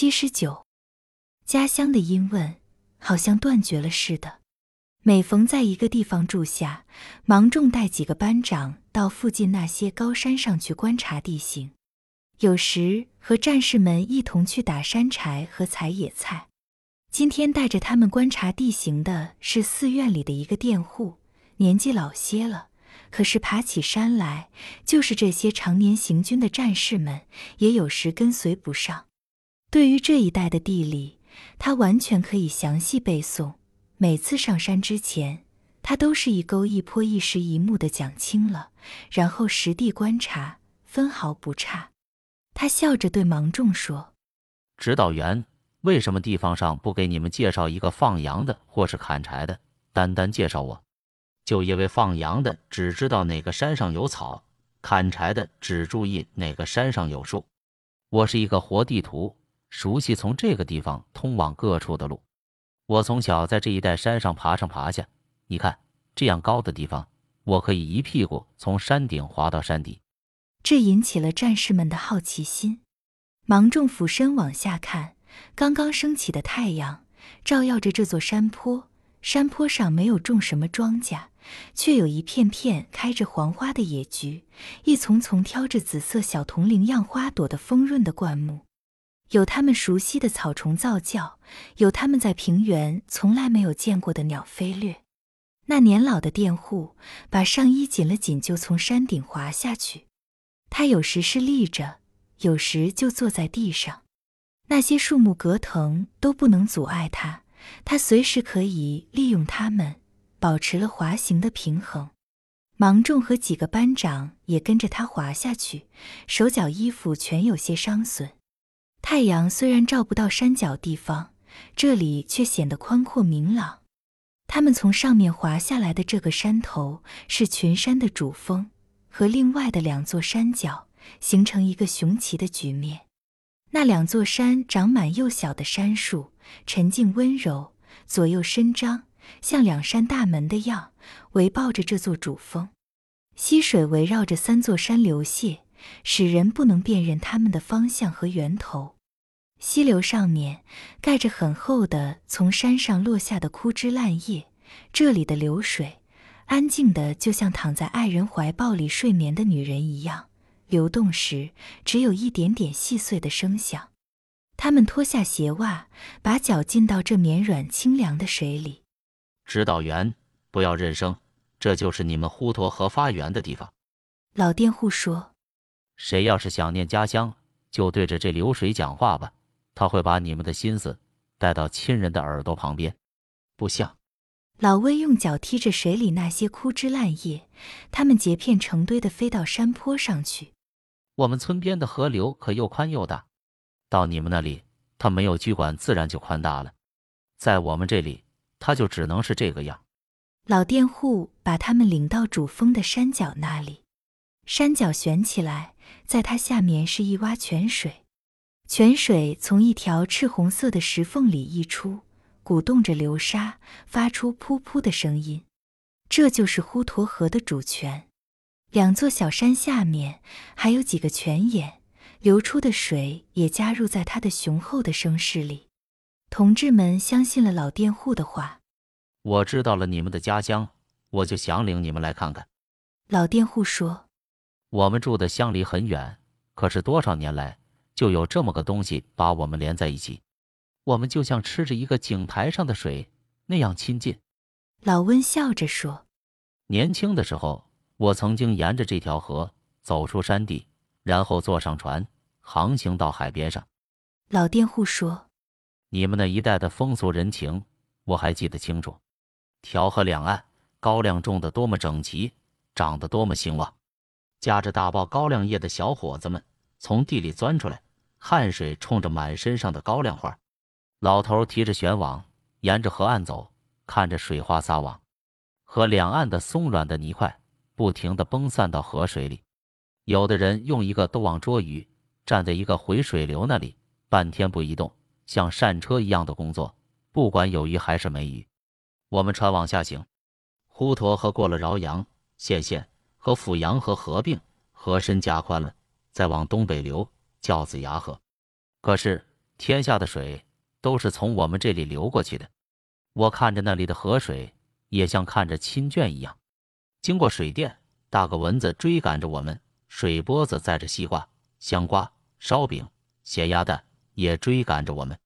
七十九，家乡的音问好像断绝了似的。每逢在一个地方住下，芒种带几个班长到附近那些高山上去观察地形，有时和战士们一同去打山柴和采野菜。今天带着他们观察地形的是寺院里的一个佃户，年纪老些了，可是爬起山来，就是这些常年行军的战士们也有时跟随不上。对于这一带的地理，他完全可以详细背诵。每次上山之前，他都是一沟一坡一石一木的讲清了，然后实地观察，分毫不差。他笑着对芒种说：“指导员，为什么地方上不给你们介绍一个放羊的或是砍柴的，单单介绍我？就因为放羊的只知道哪个山上有草，砍柴的只注意哪个山上有树。我是一个活地图，熟悉从这个地方通往各处的路。”我从小在这一带山上爬上爬下，你看这样高的地方，我可以一屁股从山顶滑到山底。这引起了战士们的好奇心，芒种俯身往下看，刚刚升起的太阳照耀着这座山坡，山坡上没有种什么庄稼，却有一片片开着黄花的野菊，一丛丛挑着紫色小铜铃样花朵的丰润的灌木。有他们熟悉的草虫造叫，有他们在平原从来没有见过的鸟飞掠。那年老的佃户把上衣紧了紧，就从山顶滑下去。他有时是立着，有时就坐在地上。那些树木隔藤都不能阻碍他，他随时可以利用它们，保持了滑行的平衡。芒种和几个班长也跟着他滑下去，手脚衣服全有些伤损。太阳虽然照不到山脚地方，这里却显得宽阔明朗。他们从上面滑下来的这个山头是群山的主峰，和另外的两座山脚形成一个雄奇的局面。那两座山长满幼小的杉树，沉静温柔，左右伸张，像两扇大门的样，围抱着这座主峰。溪水围绕着三座山流泻。使人不能辨认它们的方向和源头。溪流上面盖着很厚的从山上落下的枯枝烂叶，这里的流水安静的就像躺在爱人怀抱里睡眠的女人一样，流动时只有一点点细碎的声响。他们脱下鞋袜，把脚浸到这绵软清凉的水里。指导员，不要认生，这就是你们呼沱河发源的地方。老佃户说。谁要是想念家乡，就对着这流水讲话吧，他会把你们的心思带到亲人的耳朵旁边。不像，老温用脚踢着水里那些枯枝烂叶，它们结片成堆的飞到山坡上去。我们村边的河流可又宽又大，到你们那里，它没有居管，自然就宽大了。在我们这里，它就只能是这个样。老佃户把他们领到主峰的山脚那里，山脚悬起来。在它下面是一洼泉水，泉水从一条赤红色的石缝里溢出，鼓动着流沙，发出噗噗的声音。这就是呼沱河的主泉。两座小山下面还有几个泉眼，流出的水也加入在它的雄厚的声势里。同志们相信了老佃户的话。我知道了你们的家乡，我就想领你们来看看。老佃户说。我们住的乡离很远，可是多少年来就有这么个东西把我们连在一起，我们就像吃着一个井台上的水那样亲近。老温笑着说：“年轻的时候，我曾经沿着这条河走出山地，然后坐上船航行到海边上。”老佃户说：“你们那一带的风俗人情，我还记得清楚。条河两岸高粱种的多么整齐，长得多么兴旺。”夹着大包高粱叶的小伙子们从地里钻出来，汗水冲着满身上的高粱花。老头提着悬网，沿着河岸走，看着水花撒网，河两岸的松软的泥块不停地崩散到河水里。有的人用一个兜网捉鱼，站在一个回水流那里，半天不移动，像扇车一样的工作，不管有鱼还是没鱼。我们船往下行，滹沱河过了饶阳、县县。和阜阳河合并，河身加宽了，再往东北流，叫子牙河。可是天下的水都是从我们这里流过去的。我看着那里的河水，也像看着亲眷一样。经过水电，大个蚊子追赶着我们；水波子载着西瓜、香瓜、烧饼、咸鸭蛋，也追赶着我们。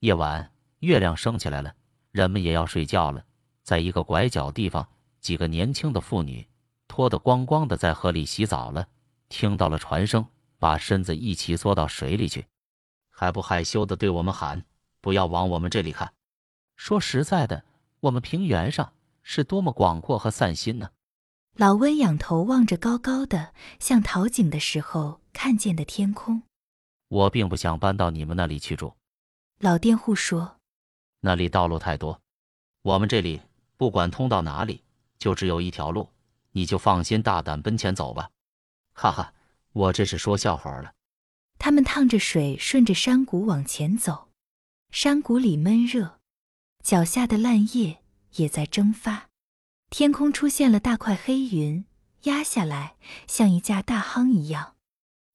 夜晚，月亮升起来了，人们也要睡觉了。在一个拐角地方，几个年轻的妇女脱得光光的在河里洗澡了。听到了船声，把身子一起缩到水里去，还不害羞的对我们喊：“不要往我们这里看。”说实在的，我们平原上是多么广阔和散心呢！老温仰头望着高高的，像桃井的时候看见的天空。我并不想搬到你们那里去住。老佃户说：“那里道路太多，我们这里不管通到哪里，就只有一条路，你就放心大胆奔前走吧。”哈哈，我这是说笑话了。他们趟着水，顺着山谷往前走。山谷里闷热，脚下的烂叶也在蒸发。天空出现了大块黑云，压下来像一架大夯一样。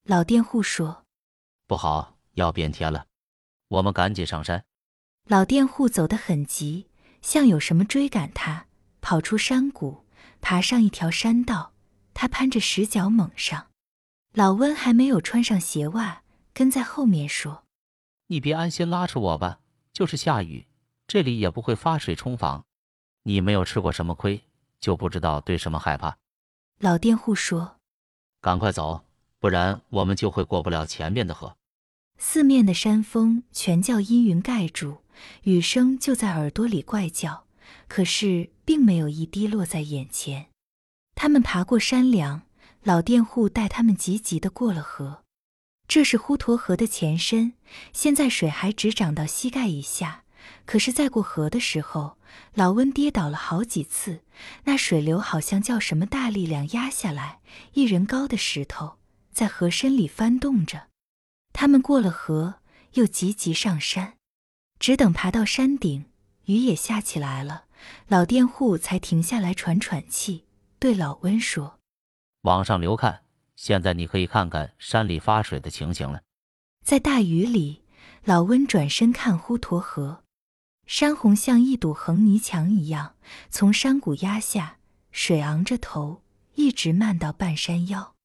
老佃户说：“不好，要变天了，我们赶紧上山。”老佃户走得很急，像有什么追赶他，跑出山谷，爬上一条山道。他攀着石脚猛上，老温还没有穿上鞋袜，跟在后面说：“你别安心拉着我吧，就是下雨，这里也不会发水冲房。你没有吃过什么亏，就不知道对什么害怕。”老佃户说：“赶快走，不然我们就会过不了前面的河。”四面的山峰全叫阴云盖住，雨声就在耳朵里怪叫，可是并没有一滴落在眼前。他们爬过山梁，老佃户带他们急急地过了河。这是滹沱河的前身，现在水还只涨到膝盖以下。可是，在过河的时候，老温跌倒了好几次，那水流好像叫什么大力量压下来，一人高的石头在河身里翻动着。他们过了河，又急急上山，只等爬到山顶，雨也下起来了，老佃户才停下来喘喘气。对老温说：“往上流看，现在你可以看看山里发水的情形了。”在大雨里，老温转身看滹沱河，山洪像一堵横泥墙一样从山谷压下，水昂着头，一直漫到半山腰。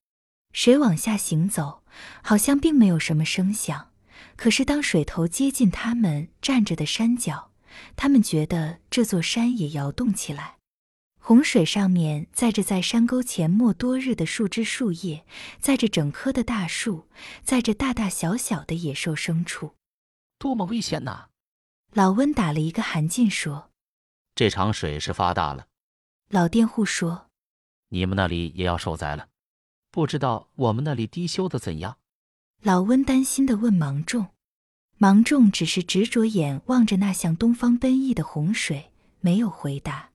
水往下行走，好像并没有什么声响。可是当水头接近他们站着的山脚，他们觉得这座山也摇动起来。洪水上面载着在山沟前没多日的树枝树叶，载着整棵的大树，载着大大小小的野兽牲畜，多么危险呐！老温打了一个寒噤，说：“这场水是发大了。”老佃户说：“你们那里也要受灾了，不知道我们那里低修的怎样？”老温担心地问芒种，芒种只是执着眼望着那向东方奔逸的洪水，没有回答。